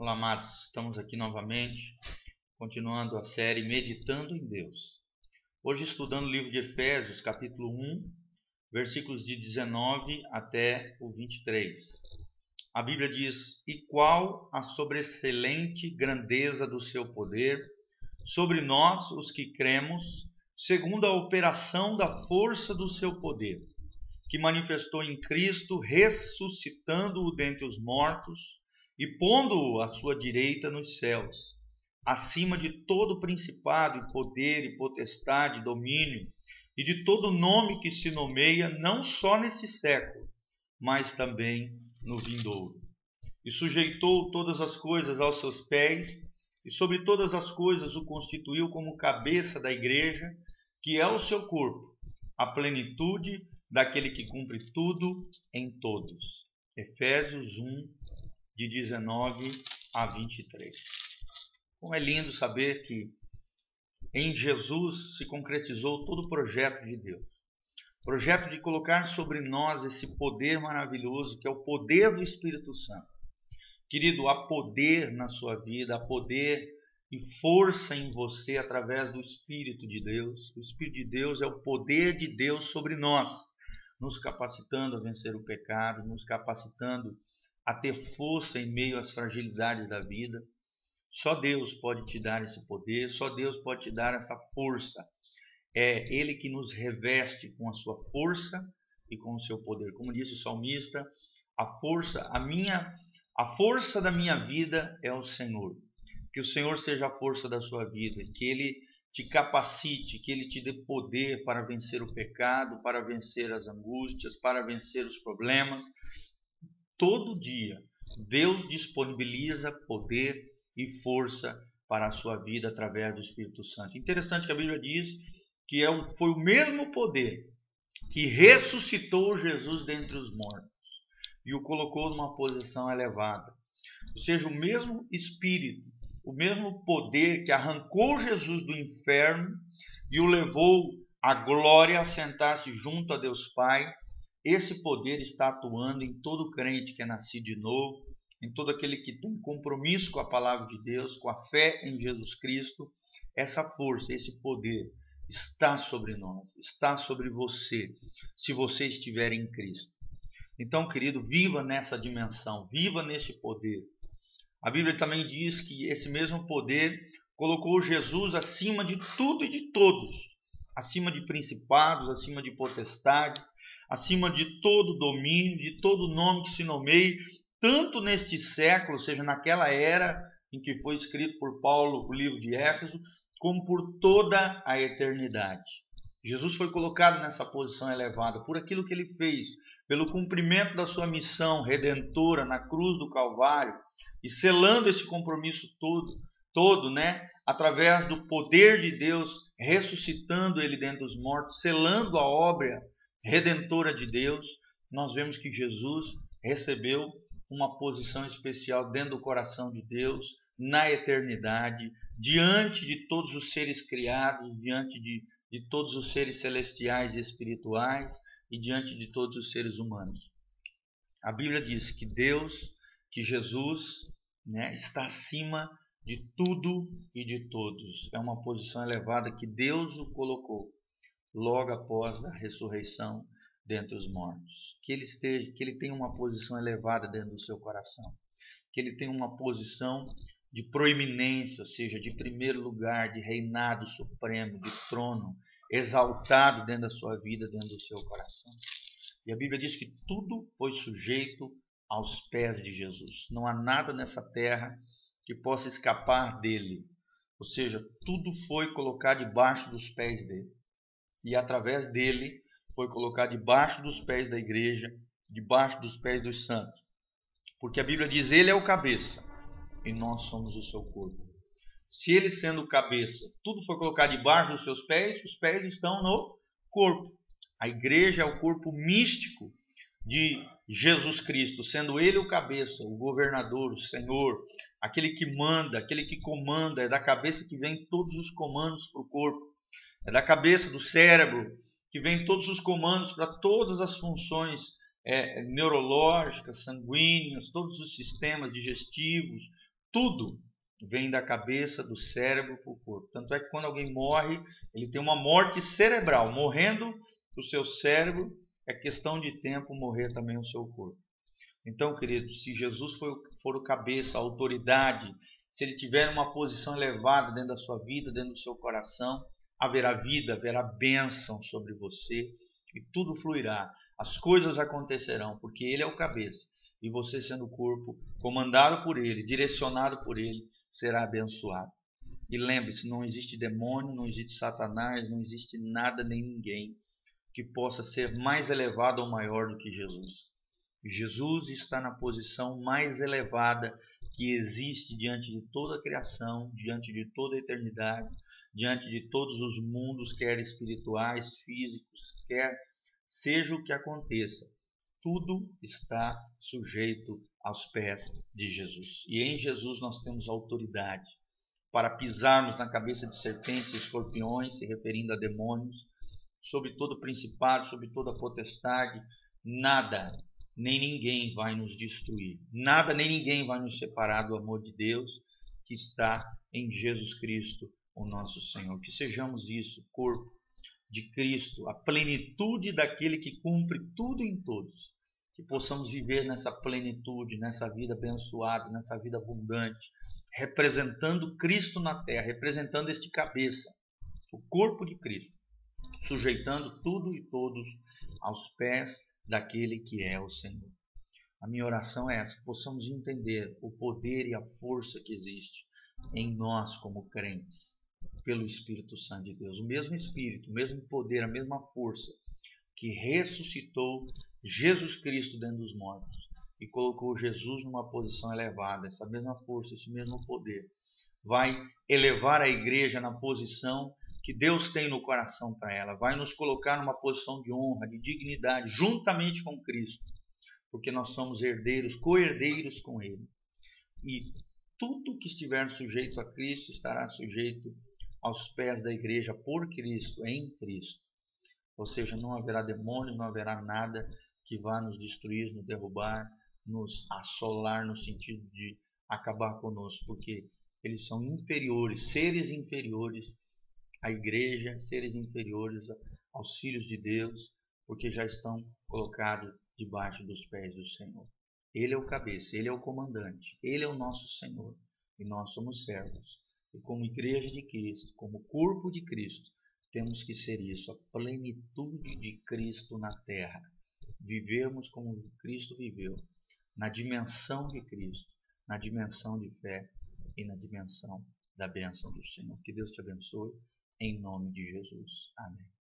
Olá, amados. Estamos aqui novamente, continuando a série Meditando em Deus. Hoje estudando o livro de Efésios, capítulo 1, versículos de 19 até o 23. A Bíblia diz: E qual a sobreexcelente grandeza do seu poder sobre nós, os que cremos, segundo a operação da força do seu poder, que manifestou em Cristo, ressuscitando-o dentre os mortos e pondo-o à sua direita nos céus, acima de todo principado e poder e potestade, domínio, e de todo nome que se nomeia, não só nesse século, mas também no vindouro. E sujeitou todas as coisas aos seus pés, e sobre todas as coisas o constituiu como cabeça da igreja, que é o seu corpo, a plenitude daquele que cumpre tudo em todos. Efésios 1, de 19 a 23. Como é lindo saber que em Jesus se concretizou todo o projeto de Deus. Projeto de colocar sobre nós esse poder maravilhoso que é o poder do Espírito Santo. Querido, há poder na sua vida, há poder e força em você através do Espírito de Deus. O Espírito de Deus é o poder de Deus sobre nós, nos capacitando a vencer o pecado, nos capacitando a ter força em meio às fragilidades da vida. Só Deus pode te dar esse poder, só Deus pode te dar essa força. É Ele que nos reveste com a sua força e com o seu poder. Como disse o salmista, a força, a minha, a força da minha vida é o Senhor. Que o Senhor seja a força da sua vida, que Ele te capacite, que Ele te dê poder para vencer o pecado, para vencer as angústias, para vencer os problemas, todo dia, Deus disponibiliza poder e força para a sua vida através do Espírito Santo. Interessante que a Bíblia diz que é foi o mesmo poder que ressuscitou Jesus dentre os mortos e o colocou numa posição elevada. Ou seja, o mesmo Espírito, o mesmo poder que arrancou Jesus do inferno e o levou à glória a sentar-se junto a Deus Pai, esse poder está atuando em todo crente que é nascido de novo, em todo aquele que tem compromisso com a palavra de Deus, com a fé em Jesus Cristo. Essa força, esse poder está sobre nós, está sobre você, se você estiver em Cristo. Então, querido, viva nessa dimensão, viva nesse poder. A Bíblia também diz que esse mesmo poder colocou Jesus acima de tudo e de todos, acima de principados, acima de potestades, acima de todo domínio, de todo nome que se nomeie, tanto neste século, seja naquela era em que foi escrito por Paulo o livro de Éfeso, como por toda a eternidade. Jesus foi colocado nessa posição elevada por aquilo que ele fez, pelo cumprimento da sua missão redentora na cruz do Calvário e selando esse compromisso todo, todo, né, através do poder de Deus ressuscitando ele dentre os mortos, selando a obra redentora de Deus, nós vemos que Jesus recebeu uma posição especial dentro do coração de Deus, na eternidade, diante de todos os seres criados, diante de, de todos os seres celestiais e espirituais e diante de todos os seres humanos. A Bíblia diz que Deus, que Jesus, né, está acima de tudo e de todos. É uma posição elevada que Deus o colocou logo após a ressurreição dentre os mortos. Que ele esteja, que ele tenha uma posição elevada dentro do seu coração. Que ele tenha uma posição de proeminência, ou seja, de primeiro lugar, de reinado supremo, de trono, exaltado dentro da sua vida, dentro do seu coração. E a Bíblia diz que tudo foi sujeito aos pés de Jesus. Não há nada nessa terra que possa escapar dele. Ou seja, tudo foi colocado debaixo dos pés dele e através dele foi colocado debaixo dos pés da igreja, debaixo dos pés dos santos. Porque a Bíblia diz: Ele é o cabeça e nós somos o seu corpo. Se ele sendo o cabeça, tudo foi colocado debaixo dos seus pés, os pés estão no corpo. A igreja é o corpo místico de Jesus Cristo, sendo ele o cabeça, o governador, o Senhor, aquele que manda, aquele que comanda, é da cabeça que vem todos os comandos para o corpo. É da cabeça, do cérebro, que vem todos os comandos para todas as funções é, neurológicas, sanguíneas, todos os sistemas digestivos, Tudo vem da cabeça, do cérebro para o corpo. Tanto é que quando alguém morre, ele tem uma morte cerebral. Morrendo o seu cérebro, é questão de tempo morrer também o seu corpo. Então, queridos, se Jesus for, for o cabeça, a autoridade, se ele tiver uma posição elevada dentro da sua vida, dentro do seu coração, haverá vida, haverá bênção sobre você e tudo fluirá. As coisas acontecerão, porque ele é o cabeça e você, sendo o corpo, comandado por ele, direcionado por ele, será abençoado. E lembre-se: não existe demônio, não existe Satanás, não existe nada nem ninguém que possa ser mais elevado ou maior do que Jesus. Jesus está na posição mais elevada que existe diante de toda a criação, diante de toda a eternidade, diante de todos os mundos, quer espirituais, físicos, quer seja o que aconteça. Tudo está sujeito aos pés de Jesus. E em Jesus nós temos autoridade para pisarmos na cabeça de serpentes e escorpiões, se referindo a demônios, sobre todo principado, sobre toda potestade, nada, nem ninguém vai nos destruir. Nada nem ninguém vai nos separar do amor de Deus que está em Jesus Cristo, o nosso Senhor. Que sejamos isso, corpo de Cristo, a plenitude daquele que cumpre tudo em todos. Que possamos viver nessa plenitude, nessa vida abençoada, nessa vida abundante, representando Cristo na terra, representando este cabeça, o corpo de Cristo, sujeitando tudo e todos aos pés daquele que é o Senhor. A minha oração é essa: que possamos entender o poder e a força que existe em nós como crentes pelo Espírito Santo de Deus. O mesmo Espírito, o mesmo poder, a mesma força que ressuscitou Jesus Cristo dentro dos mortos e colocou Jesus numa posição elevada, essa mesma força, esse mesmo poder, vai elevar a igreja na posição que Deus tem no coração para ela, vai nos colocar numa posição de honra, de dignidade, juntamente com Cristo, porque nós somos herdeiros, co-herdeiros com Ele. E tudo que estiver sujeito a Cristo estará sujeito aos pés da igreja por Cristo, em Cristo. Ou seja, não haverá demônio, não haverá nada que vá nos destruir, nos derrubar, nos assolar no sentido de acabar conosco, porque eles são inferiores, seres inferiores à igreja, seres inferiores aos filhos de Deus, porque já estão colocados debaixo dos pés do Senhor. Ele é o cabeça, ele é o comandante, ele é o nosso Senhor e nós somos servos. E como igreja de Cristo, como corpo de Cristo, temos que ser isso, a plenitude de Cristo na terra. Vivermos como Cristo viveu, na dimensão de Cristo, na dimensão de fé e na dimensão da bênção do Senhor. Que Deus te abençoe, em nome de Jesus. Amém.